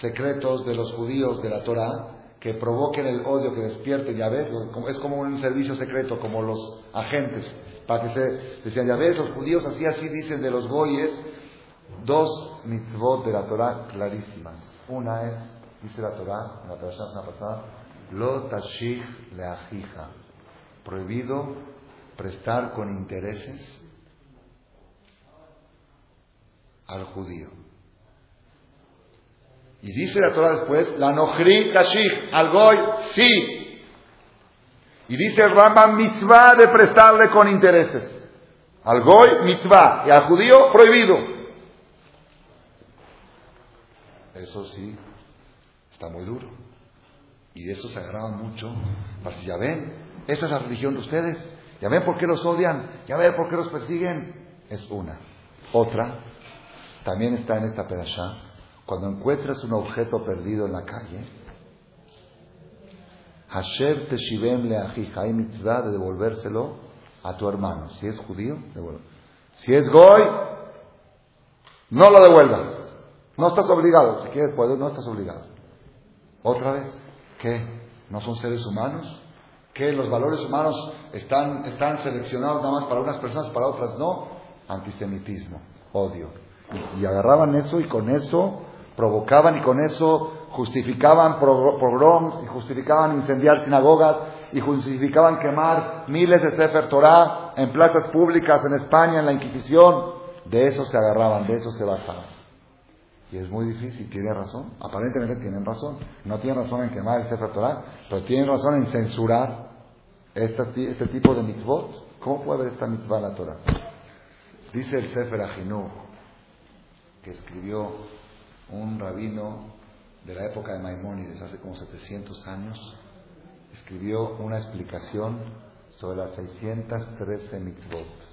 A: secretos de los judíos de la Torah que provoquen el odio, que despierten, ya es como un servicio secreto, como los agentes, para que se decían, ya ves, los judíos así, así dicen de los goyes, dos mitzvot de la Torah clarísimas. Una es, dice la Torah, en la persona pasada, lo tashich leajija. Prohibido prestar con intereses al judío. Y dice la Torah después, la nohri tashich, al goy, sí. Y dice el Rambam, mitzvah de prestarle con intereses. Al goy, mitzvah. Y al judío, prohibido. Eso sí, está muy duro. Y de eso se agarraban mucho. Para ya ven, esa es la religión de ustedes. Ya ven por qué los odian. Ya ven por qué los persiguen. Es una. Otra, también está en esta perashá. Cuando encuentras un objeto perdido en la calle, Hashem te shivem le hay mitzvah de devolvérselo a tu hermano. Si es judío, devuelve. Si es goy, no lo devuelvas. No estás obligado. Si quieres, puedes, no estás obligado. Otra vez. ¿Qué? ¿No son seres humanos? ¿Que los valores humanos están, están seleccionados nada más para unas personas, para otras no? Antisemitismo, odio. Y, agarraban eso y con eso provocaban y con eso justificaban pogroms y justificaban incendiar sinagogas y justificaban quemar miles de Sefer Torah en plazas públicas en España, en la Inquisición. De eso se agarraban, de eso se basaban. Y es muy difícil, tiene razón. Aparentemente tienen razón. No tienen razón en quemar el Sefer Torah, pero tienen razón en censurar este, este tipo de mitzvot, ¿cómo puede haber esta mitzvah en la Torah? Dice el Sefer Ajinú, que escribió un rabino de la época de Maimónides, hace como 700 años, escribió una explicación sobre las 613 mitzvot.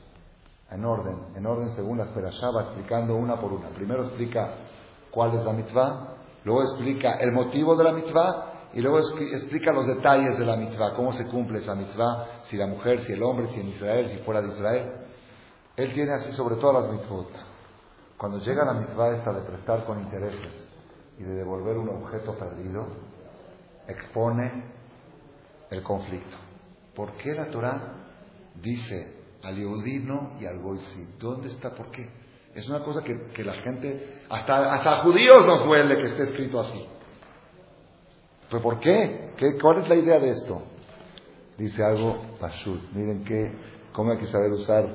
A: En orden, en orden según la Perashá, explicando una por una. Primero explica cuál es la mitzvah, luego explica el motivo de la mitzvah y luego explica los detalles de la mitzvah, cómo se cumple esa mitzvah, si la mujer, si el hombre, si en Israel, si fuera de Israel. Él tiene así sobre todas las mitzvot. Cuando llega la mitzvah esta de prestar con intereses y de devolver un objeto perdido, expone el conflicto. ¿Por qué la Torah dice al Yehudino y al Goizi? ¿Dónde está? ¿Por qué? Es una cosa que, la gente, hasta, hasta judíos nos duele que esté escrito así. ¿Pero por qué? qué? ¿Cuál es la idea de esto? Dice algo Pashut. Miren que, cómo hay que saber usar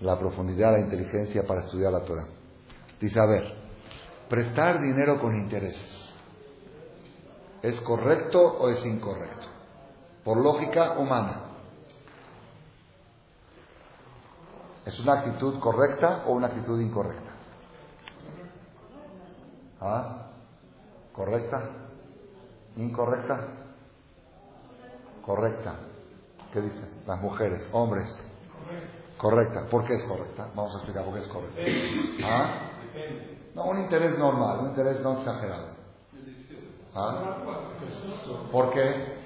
A: la profundidad, la inteligencia para estudiar la Torah. Dice, a ver, prestar dinero con intereses. ¿Es correcto o es incorrecto? Por lógica humana. ¿Es una actitud correcta o una actitud incorrecta? ¿Ah? ¿Correcta? ¿Incorrecta? Correcta. ¿Qué dicen? Las mujeres, hombres. Correcta. ¿Por qué es correcta? Vamos a explicar por qué es correcta. ¿Ah? No, un interés normal, un interés no exagerado. ¿Ah? ¿Por qué?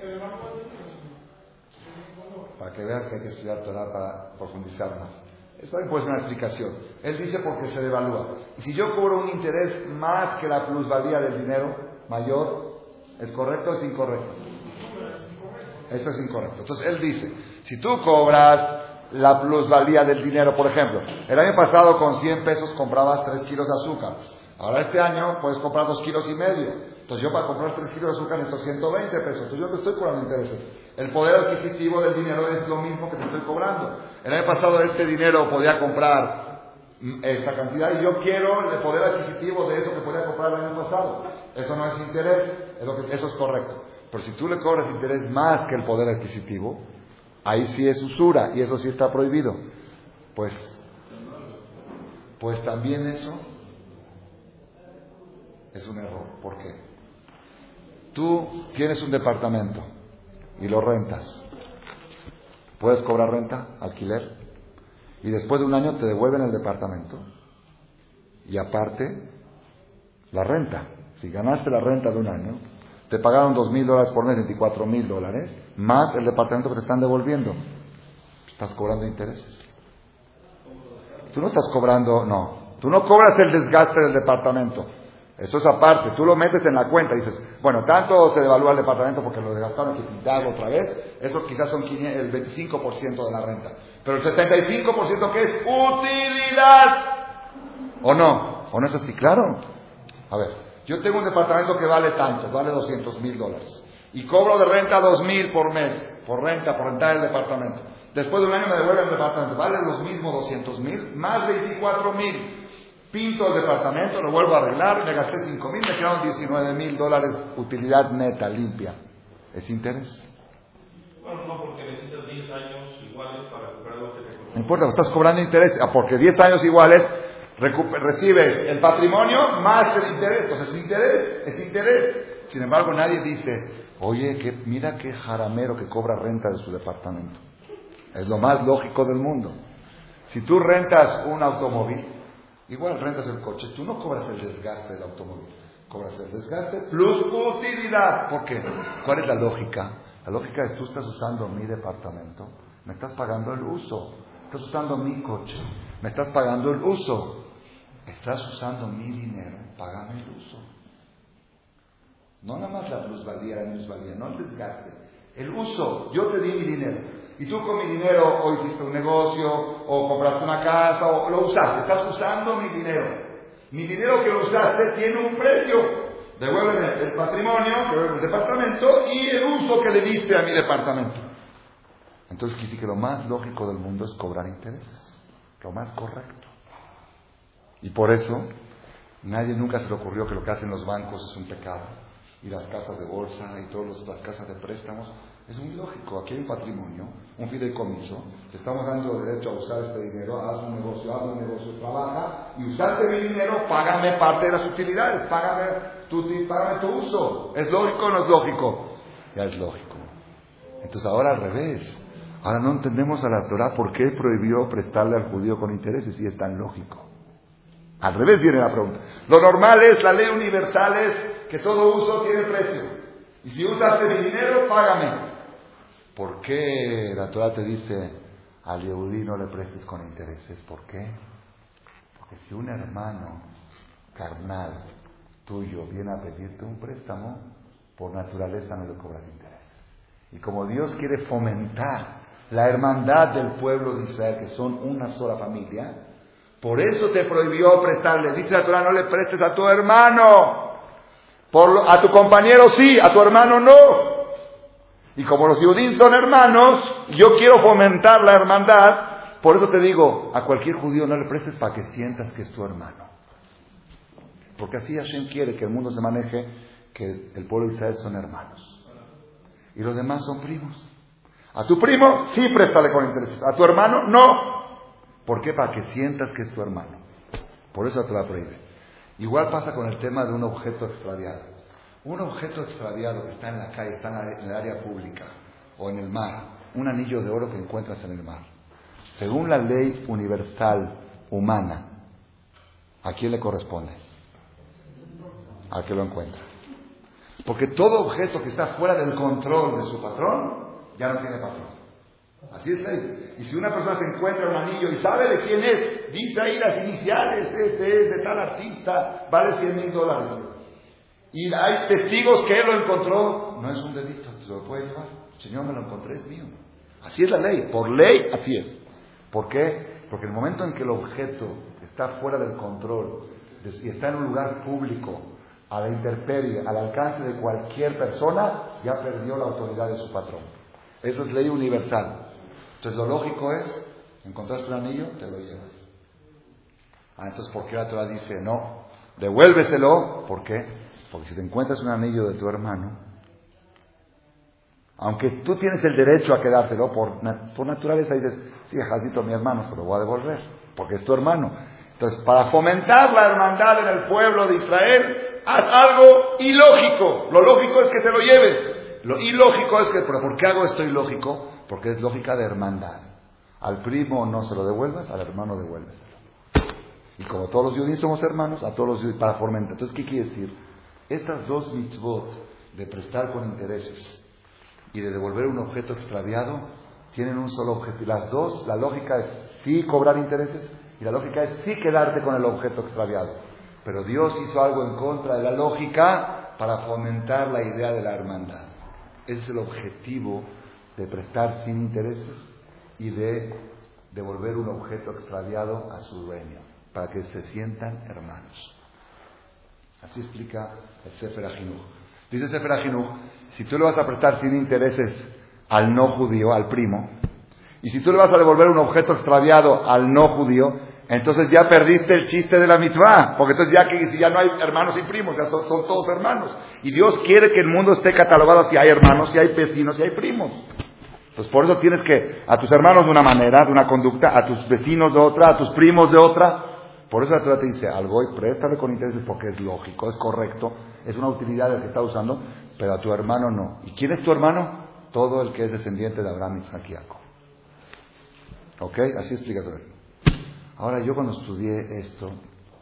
A: Para que veas que hay que estudiar Torah para profundizar más. Esto pues una explicación. Él dice porque se devalúa. Y si yo cobro un interés más que la plusvalía del dinero, mayor, ¿es correcto o es incorrecto? Eso es incorrecto. Entonces él dice, si tú cobras la plusvalía del dinero, por ejemplo, el año pasado con 100 pesos comprabas 3 kilos de azúcar. Ahora este año puedes comprar 2 kilos y medio. Entonces yo para comprar 3 kilos de azúcar necesito 120 pesos. Entonces yo te estoy cobrando intereses. El poder adquisitivo del dinero es lo mismo que te estoy cobrando. El año pasado este dinero podía comprar esta cantidad y yo quiero el poder adquisitivo de eso que podía comprar el año pasado. Eso no es interés, eso es correcto. Pero si tú le cobras interés más que el poder adquisitivo, ahí sí es usura y eso sí está prohibido. Pues, pues también eso es un error. ¿Por qué? Tú tienes un departamento y lo rentas. Puedes cobrar renta, alquiler, y después de un año te devuelven el departamento. Y aparte, la renta. Si ganaste la renta de un año, te pagaron dos mil dólares por mes, 24 mil dólares, más el departamento que te están devolviendo. Estás cobrando intereses. Tú no estás cobrando, no. Tú no cobras el desgaste del departamento. Eso es aparte, tú lo metes en la cuenta y dices, bueno, tanto se devalúa el departamento porque lo desgastaron, hay que pintarlo otra vez, eso quizás son el 25% de la renta. Pero el 75% que es utilidad. ¿O no? ¿O no es así? Claro. A ver, yo tengo un departamento que vale tanto, vale 200 mil dólares. Y cobro de renta 2 mil por mes, por renta, por rentar el departamento. Después de un año me devuelven el departamento. Vale los mismos 200 mil, más 24 mil pinto el departamento, lo vuelvo a arreglar, me gasté 5 mil, me quedaron 19 mil dólares, utilidad neta, limpia. ¿Es interés?
B: Bueno, no, porque necesitas 10 años iguales para comprar lo que te
A: No importa, estás cobrando interés, ah, porque 10 años iguales recibes el patrimonio más el interés, entonces es interés, es interés. Sin embargo, nadie dice, oye, que, mira qué jaramero que cobra renta de su departamento. Es lo más lógico del mundo. Si tú rentas un automóvil, Igual rentas el coche, tú no cobras el desgaste del automóvil, cobras el desgaste plus utilidad. ¿Por qué? ¿Cuál es la lógica? La lógica es tú estás usando mi departamento, me estás pagando el uso. Estás usando mi coche, me estás pagando el uso. Estás usando mi dinero, págame el uso. No nada más la plusvalía, la minusvalía, no el desgaste. El uso, yo te di mi dinero. Y tú con mi dinero o hiciste un negocio, o compraste una casa, o lo usaste. Estás usando mi dinero. Mi dinero que lo usaste tiene un precio. Devuélveme el patrimonio, devuélveme el departamento y el uso que le diste a mi departamento. Entonces quiere que lo más lógico del mundo es cobrar intereses. Lo más correcto. Y por eso, nadie nunca se le ocurrió que lo que hacen los bancos es un pecado. Y las casas de bolsa y todas las casas de préstamos Es muy lógico. Aquí hay un patrimonio, un fideicomiso. Te estamos dando derecho a usar este dinero. Haz un negocio, haz un negocio, trabaja. Y usaste mi dinero, págame parte de las utilidades. Págame tu, págame tu uso. ¿Es lógico o no es lógico? Ya es lógico. Entonces ahora al revés. Ahora no entendemos a la Torah por qué prohibió prestarle al judío con intereses si es tan lógico. Al revés viene la pregunta. Lo normal es, la ley universal es que todo uso tiene precio. Y si usaste mi dinero, págame. ¿Por qué la Torah te dice al Yehudí no le prestes con intereses? ¿Por qué? Porque si un hermano carnal tuyo viene a pedirte un préstamo, por naturaleza no le cobras intereses. Y como Dios quiere fomentar la hermandad del pueblo de Israel, que son una sola familia, por eso te prohibió prestarle. Dice la Torah, no le prestes a tu hermano. A tu compañero sí, a tu hermano no. Y como los judíos son hermanos, yo quiero fomentar la hermandad. Por eso te digo, a cualquier judío no le prestes para que sientas que es tu hermano. Porque así Hashem quiere que el mundo se maneje, que el pueblo de Israel son hermanos. Y los demás son primos. A tu primo sí préstale con intereses. A tu hermano no. ¿Por qué? Para que sientas que es tu hermano. Por eso te la prohíbe. Igual pasa con el tema de un objeto extraviado. Un objeto extraviado que está en la calle, está en el área pública o en el mar, un anillo de oro que encuentras en el mar. Según la ley universal humana, ¿a quién le corresponde? Al que lo encuentra. Porque todo objeto que está fuera del control de su patrón ya no tiene patrón. Así es ley. Y si una persona se encuentra un anillo y sabe de quién es, dice ahí las iniciales, este es de tal artista, vale 100 mil dólares. Y hay testigos que él lo encontró, no es un delito, se lo puede llevar. Señor, me lo encontré, es mío. Así es la ley, por ley así es. ¿Por qué? Porque el momento en que el objeto está fuera del control y está en un lugar público, a la intemperie, al alcance de cualquier persona, ya perdió la autoridad de su patrón. Eso es ley universal. Entonces lo lógico es, encontraste un anillo, te lo llevas. Ah, entonces ¿por qué la Torah dice no? Devuélveselo. ¿Por qué? Porque si te encuentras un anillo de tu hermano, aunque tú tienes el derecho a quedártelo, por, por naturaleza dices, sí, Jacito, mi hermano, se lo voy a devolver, porque es tu hermano. Entonces, para fomentar la hermandad en el pueblo de Israel, haz algo ilógico. Lo lógico es que te lo lleves. Lo ilógico es que, pero ¿por qué hago esto ilógico? Porque es lógica de hermandad. Al primo no se lo devuelvas, al hermano devuelves. Y como todos los judíos somos hermanos, a todos los judíos, para fomentar. Entonces, ¿qué quiere decir? Estas dos mitzvot de prestar con intereses y de devolver un objeto extraviado tienen un solo objetivo. Las dos, la lógica es sí cobrar intereses y la lógica es sí quedarte con el objeto extraviado. Pero Dios hizo algo en contra de la lógica para fomentar la idea de la hermandad. Es el objetivo de prestar sin intereses y de devolver un objeto extraviado a su dueño, para que se sientan hermanos. Así explica el Sefer Ajinuch. Dice Sefer Ajinuch, si tú le vas a prestar sin intereses al no judío, al primo, y si tú le vas a devolver un objeto extraviado al no judío, entonces ya perdiste el chiste de la mitzvah, porque entonces ya que ya no hay hermanos y primos, ya son, son todos hermanos. Y Dios quiere que el mundo esté catalogado si hay hermanos, si hay vecinos, si hay primos. Entonces por eso tienes que a tus hermanos de una manera, de una conducta, a tus vecinos de otra, a tus primos de otra. Por eso la Torah te dice, algo y préstale con intereses porque es lógico, es correcto, es una utilidad el que está usando, pero a tu hermano no. ¿Y quién es tu hermano? Todo el que es descendiente de Abraham, Isaac y Jacob. ¿Ok? Así explica todo. Ahora yo cuando estudié esto,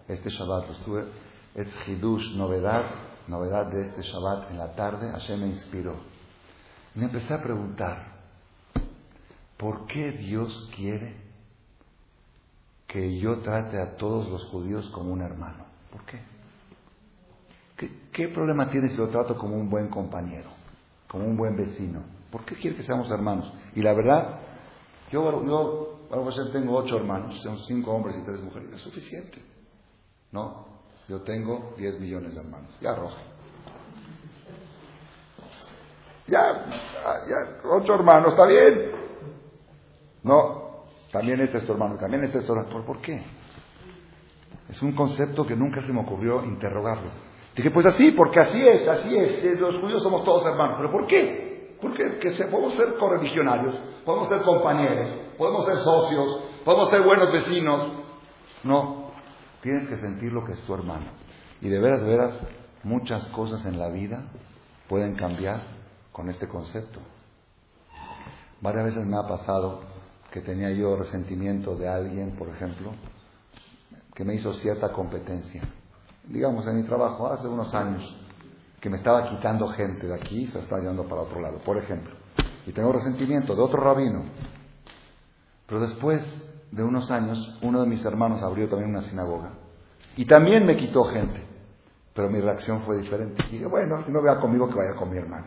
A: este Shabbat, estuve, es Hidush, novedad, novedad de este Shabbat en la tarde, Hashem me inspiró. Me empecé a preguntar, ¿por qué Dios quiere que yo trate a todos los judíos como un hermano? ¿Por qué? ¿Qué, problema tiene si lo trato como un buen compañero, como un buen vecino? ¿Por qué quiere que seamos hermanos? Y la verdad, yo, yo tengo ocho hermanos, son cinco hombres y tres mujeres, es suficiente. No, yo tengo diez millones de hermanos, ya arroja. Ya, ya, ocho hermanos, está bien. No, también este es tu hermano, también este es tu hermano. ¿Por qué? Es un concepto que nunca se me ocurrió interrogarlo. Dije, pues así, porque así es, así es. Los judíos somos todos hermanos. ¿Pero por qué? Porque que se, podemos ser correligionarios, podemos ser compañeros, podemos ser socios, podemos ser buenos vecinos. No, tienes que sentir lo que es tu hermano. Y de veras, de veras, muchas cosas en la vida pueden cambiar con este concepto. Varias veces me ha pasado que tenía yo resentimiento de alguien, por ejemplo, que me hizo cierta competencia. Digamos, en mi trabajo, hace unos años, que me estaba quitando gente de aquí y se estaba llevando para otro lado, por ejemplo. Y tengo resentimiento de otro rabino. Pero después de unos años, uno de mis hermanos abrió también una sinagoga. Y también me quitó gente. Pero mi reacción fue diferente. Y dije, bueno, si no vea conmigo, que vaya con mi hermano.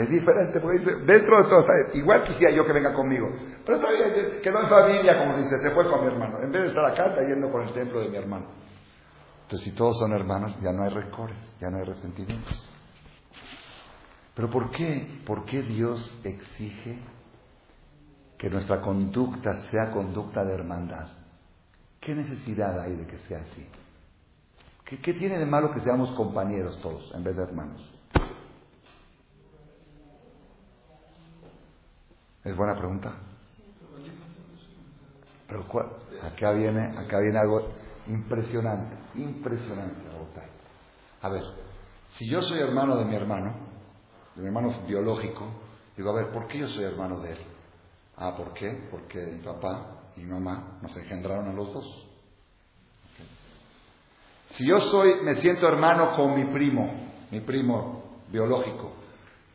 A: Es diferente, porque dentro de todo, igual quisiera yo que venga conmigo. Pero está bien, quedó en familia, como dice, se fue con mi hermano. En vez de estar acá, está yendo con el templo de mi hermano. Entonces, si todos son hermanos, ya no hay recores, ya no hay resentimientos. Pero ¿por qué? ¿Por qué Dios exige que nuestra conducta sea conducta de hermandad? ¿Qué necesidad hay de que sea así? ¿Qué, qué tiene de malo que seamos compañeros todos en vez de hermanos? ¿Es buena pregunta? Pero acá viene, acá viene algo impresionante, impresionante, A ver, si yo soy hermano de mi hermano, de mi hermano biológico, digo, a ver, ¿por qué yo soy hermano de él? Ah, ¿por qué? Porque mi papá y mi mamá nos engendraron a los dos. Si yo soy, me siento hermano con mi primo, mi primo biológico,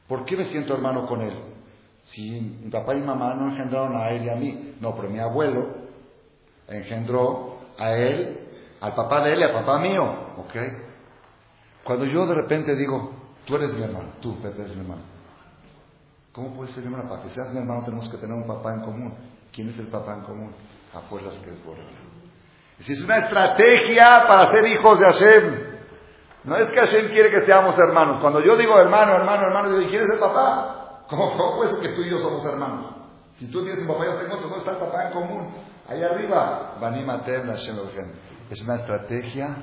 A: ¿por qué me siento hermano con él? Si mi papá y mamá no engendraron a él y a mí, no, pero mi abuelo engendró a él, al papá de él y al papá mío, ¿ok? Cuando yo de repente digo, tú eres mi hermano, tú, Pepe, eres mi hermano. ¿Cómo puede ser mi hermano? Para que seas mi hermano tenemos que tener un papá en común. ¿Quién es el papá en común? A fuerzas que es. Si es una estrategia para ser hijos de Hashem. No es que Hashem quiere que seamos hermanos. Cuando yo digo hermano, hermano, hermano, digo, ¿quién es el papá? <laughs> ¿Cómo, puede ser que tú y yo somos hermanos? Si tú tienes un papá y yo tengo otro, ¿dónde está el papá en común? Ahí arriba, Es una estrategia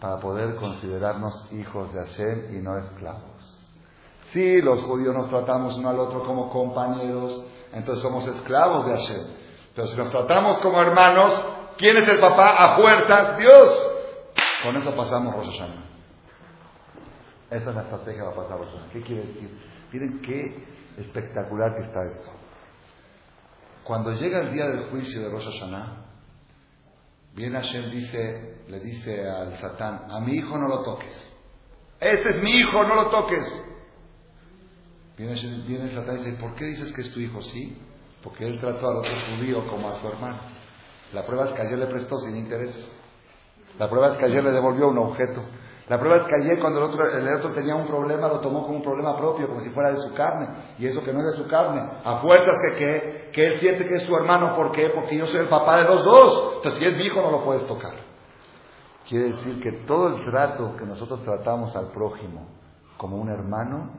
A: para poder considerarnos hijos de Hashem y no esclavos. Si los judíos nos tratamos uno al otro como compañeros, entonces somos esclavos de Hashem. Pero si nos tratamos como hermanos, ¿quién es el papá? A fuerzas, Dios. Con eso pasamos Rosh Hashanah. Esa es la estrategia para pasar Rosh Hashanah. ¿Qué quiere decir? Miren qué espectacular que está esto. Cuando llega el día del juicio de Rosh Hashanah, viene Hashem dice, le dice al Satán, a mi hijo no lo toques. Este es mi hijo, no lo toques. Viene, viene el Satán y dice, ¿por qué dices que es tu hijo? Sí, porque él trató al otro judío como a su hermano. La prueba es que ayer le prestó sin intereses. La prueba es que ayer le devolvió un objeto. La prueba es que ayer cuando el otro, tenía un problema, lo tomó como un problema propio, como si fuera de su carne. Y eso que no es de su carne. A fuerzas que, él siente que es su hermano. ¿Por qué? Porque yo soy el papá de los dos. Entonces, si es mi hijo, no lo puedes tocar. Quiere decir que todo el trato que nosotros tratamos al prójimo como un hermano,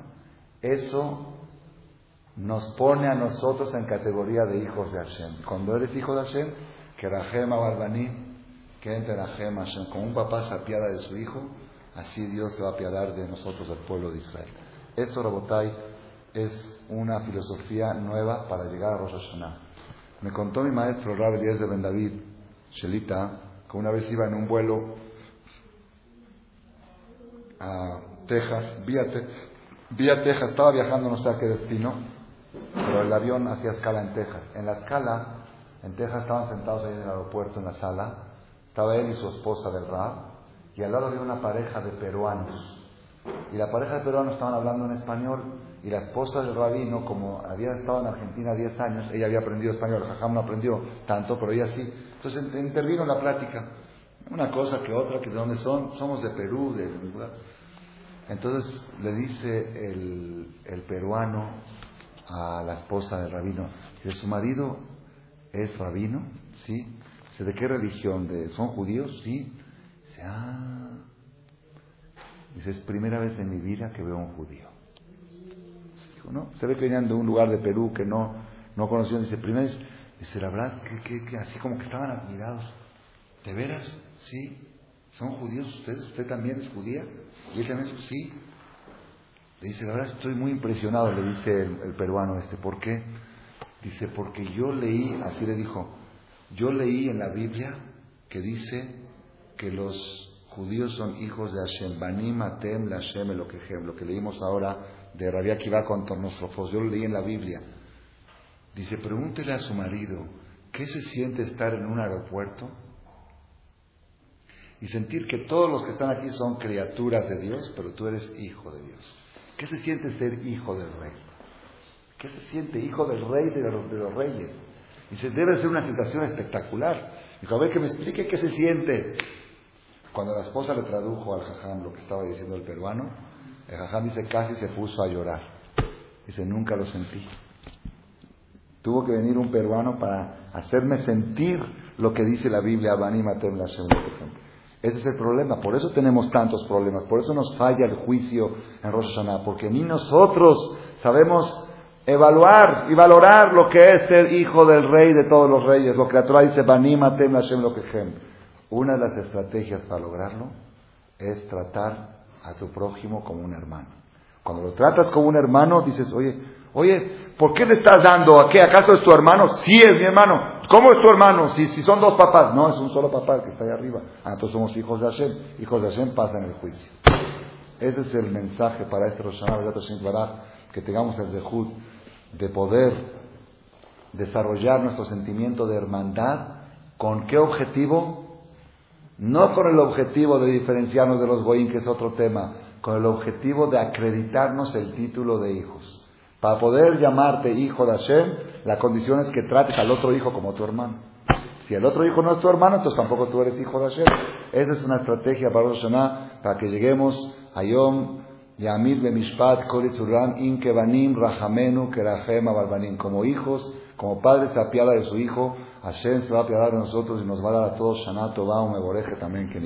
A: eso nos pone a nosotros en categoría de hijos de Hashem. Cuando eres hijo de Hashem, que Rahem Barbaní, que entre Rahem Hashem, como un papá se de su hijo, así Dios se va a apiadar de nosotros, del pueblo de Israel. Esto, Rabotai, es una filosofía nueva para llegar a Rosh. Me contó mi maestro Rab Elías de Ben David, Shelita, que una vez iba en un vuelo a Texas, vía, vía Texas, estaba viajando no sé a qué destino, pero el avión hacía escala en Texas. En la escala, en Texas estaban sentados ahí en el aeropuerto, en la sala, estaba él y su esposa del Rab, y al lado había una pareja de peruanos. Y la pareja de peruanos estaban hablando en español y la esposa del rabino, como había estado en Argentina 10 años, ella había aprendido español, Jajam no aprendió tanto, pero ella sí. Entonces intervino la plática. Una cosa que otra, que de dónde son, somos de Perú, de Entonces le dice el, el peruano a la esposa del rabino, que su marido es rabino, ¿sí? ¿De qué religión? ¿De, ¿Son judíos? Sí. Ah. Dice, es primera vez en mi vida que veo a un judío. Dijo, no, se ve que venían de un lugar de Perú que no, no conocían. Dice, primera vez, dice, la verdad, que, así como que estaban admirados. ¿De veras? Sí. ¿Son judíos ustedes? ¿Usted también es judía? ¿Y él también es? Sí. Le dice, la verdad estoy muy impresionado, le dice el, el peruano este. ¿Por qué? Dice, porque yo leí, así le dijo, yo leí en la Biblia que dice que los judíos son hijos de Hashem, Banim Atem Lashem lo que lo que leímos ahora de Rabia Akiva contra nuestro Fos, yo lo leí en la Biblia. Dice, pregúntele a su marido, ¿qué se siente estar en un aeropuerto y sentir que todos los que están aquí son criaturas de Dios, pero tú eres hijo de Dios? ¿Qué se siente ser hijo del rey? ¿Qué se siente hijo del rey de los, de los reyes? Dice, debe ser una situación espectacular. Dijo, a ver que me explique qué se siente. Cuando la esposa le tradujo al jajam lo que estaba diciendo el peruano, el jajam dice, casi se puso a llorar. Dice, nunca lo sentí. Tuvo que venir un peruano para hacerme sentir lo que dice la Biblia, Matem la Ese es el problema, por eso tenemos tantos problemas, por eso nos falla el juicio en Rosh Hashanah, porque ni nosotros sabemos evaluar y valorar lo que es ser hijo del rey de todos los reyes, lo que la Torah dice, Matem Lashem Lokechem. Una de las estrategias para lograrlo es tratar a tu prójimo como un hermano. Cuando lo tratas como un hermano, dices, oye, oye, ¿por qué le estás dando? ¿A qué? ¿Acaso es tu hermano? Sí, es mi hermano. ¿Cómo es tu hermano? Si, si son dos papás. No, es un solo papá que está ahí arriba. Ah, entonces somos hijos de Hashem. Hijos de Hashem pasan el juicio. Ese es el mensaje para este Roshaná, que tengamos el dejud de poder desarrollar nuestro sentimiento de hermandad. ¿Con qué objetivo? No con el objetivo de diferenciarnos de los goyim, que es otro tema, con el objetivo de acreditarnos el título de hijos. Para poder llamarte hijo de Hashem, la condición es que trates al otro hijo como tu hermano. Si el otro hijo no es tu hermano, entonces tampoco tú eres hijo de Hashem. Esa es una estrategia para Roshaná, para que lleguemos a Yom Yamid Bemishpat Kolitzuram Inkebanim Rahamenu Kerahem Abalbanim. Como hijos, como padre se apiada de su hijo, Hashem se va a apiadar de nosotros y nos va a dar a todos Shana Tová, un también, que